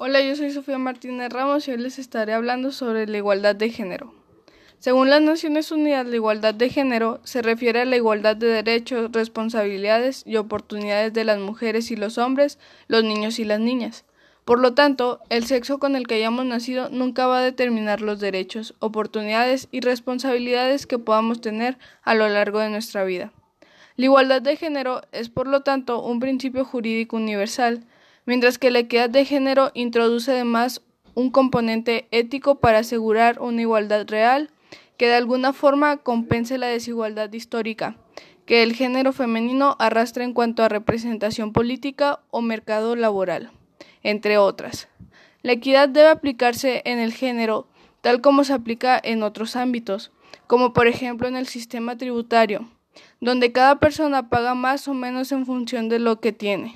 Hola, yo soy Sofía Martínez Ramos y hoy les estaré hablando sobre la igualdad de género. Según las Naciones Unidas, la igualdad de género se refiere a la igualdad de derechos, responsabilidades y oportunidades de las mujeres y los hombres, los niños y las niñas. Por lo tanto, el sexo con el que hayamos nacido nunca va a determinar los derechos, oportunidades y responsabilidades que podamos tener a lo largo de nuestra vida. La igualdad de género es, por lo tanto, un principio jurídico universal, mientras que la equidad de género introduce además un componente ético para asegurar una igualdad real que de alguna forma compense la desigualdad histórica que el género femenino arrastra en cuanto a representación política o mercado laboral, entre otras. La equidad debe aplicarse en el género tal como se aplica en otros ámbitos, como por ejemplo en el sistema tributario, donde cada persona paga más o menos en función de lo que tiene.